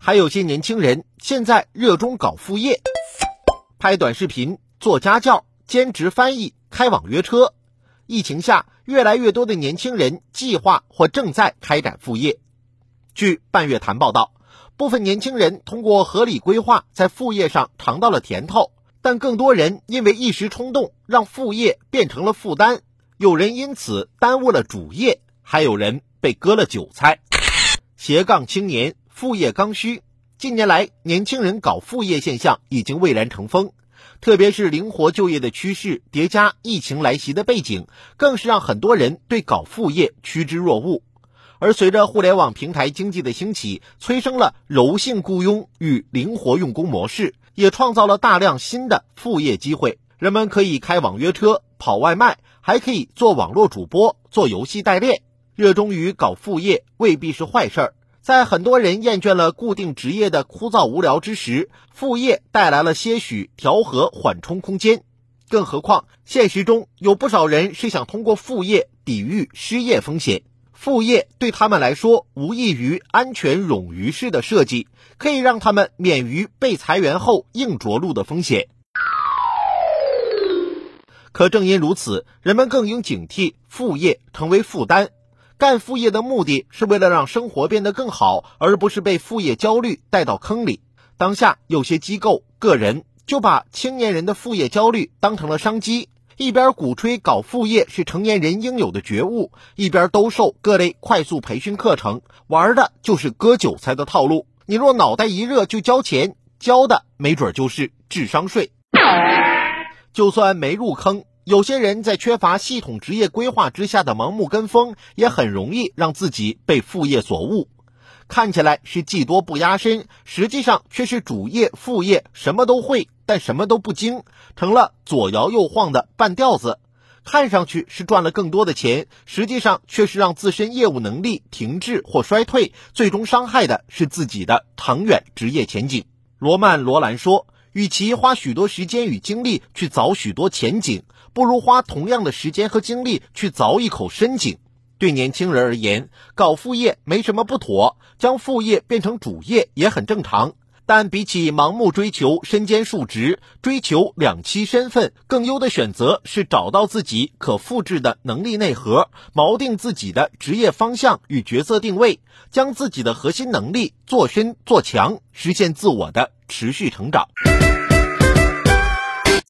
还有些年轻人现在热衷搞副业，拍短视频、做家教、兼职翻译、开网约车。疫情下，越来越多的年轻人计划或正在开展副业。据半月谈报道，部分年轻人通过合理规划，在副业上尝到了甜头，但更多人因为一时冲动，让副业变成了负担。有人因此耽误了主业，还有人被割了韭菜。斜杠青年副业刚需，近年来年轻人搞副业现象已经蔚然成风，特别是灵活就业的趋势叠加疫情来袭的背景，更是让很多人对搞副业趋之若鹜。而随着互联网平台经济的兴起，催生了柔性雇佣与灵活用工模式，也创造了大量新的副业机会。人们可以开网约车、跑外卖，还可以做网络主播、做游戏代练。热衷于搞副业未必是坏事儿。在很多人厌倦了固定职业的枯燥无聊之时，副业带来了些许调和缓冲空间。更何况，现实中有不少人是想通过副业抵御失业风险。副业对他们来说，无异于安全冗余式的设计，可以让他们免于被裁员后硬着陆的风险。可正因如此，人们更应警惕副业成为负担。干副业的目的是为了让生活变得更好，而不是被副业焦虑带到坑里。当下有些机构、个人就把青年人的副业焦虑当成了商机，一边鼓吹搞副业是成年人应有的觉悟，一边兜售各类快速培训课程，玩的就是割韭菜的套路。你若脑袋一热就交钱，交的没准就是智商税。就算没入坑。有些人在缺乏系统职业规划之下的盲目跟风，也很容易让自己被副业所误。看起来是技多不压身，实际上却是主业副业什么都会，但什么都不精，成了左摇右晃的半吊子。看上去是赚了更多的钱，实际上却是让自身业务能力停滞或衰退，最终伤害的是自己的长远职业前景。罗曼·罗兰说。与其花许多时间与精力去凿许多前景，不如花同样的时间和精力去凿一口深井。对年轻人而言，搞副业没什么不妥，将副业变成主业也很正常。但比起盲目追求身兼数职、追求两栖身份，更优的选择是找到自己可复制的能力内核，锚定自己的职业方向与角色定位，将自己的核心能力做深做强，实现自我的持续成长。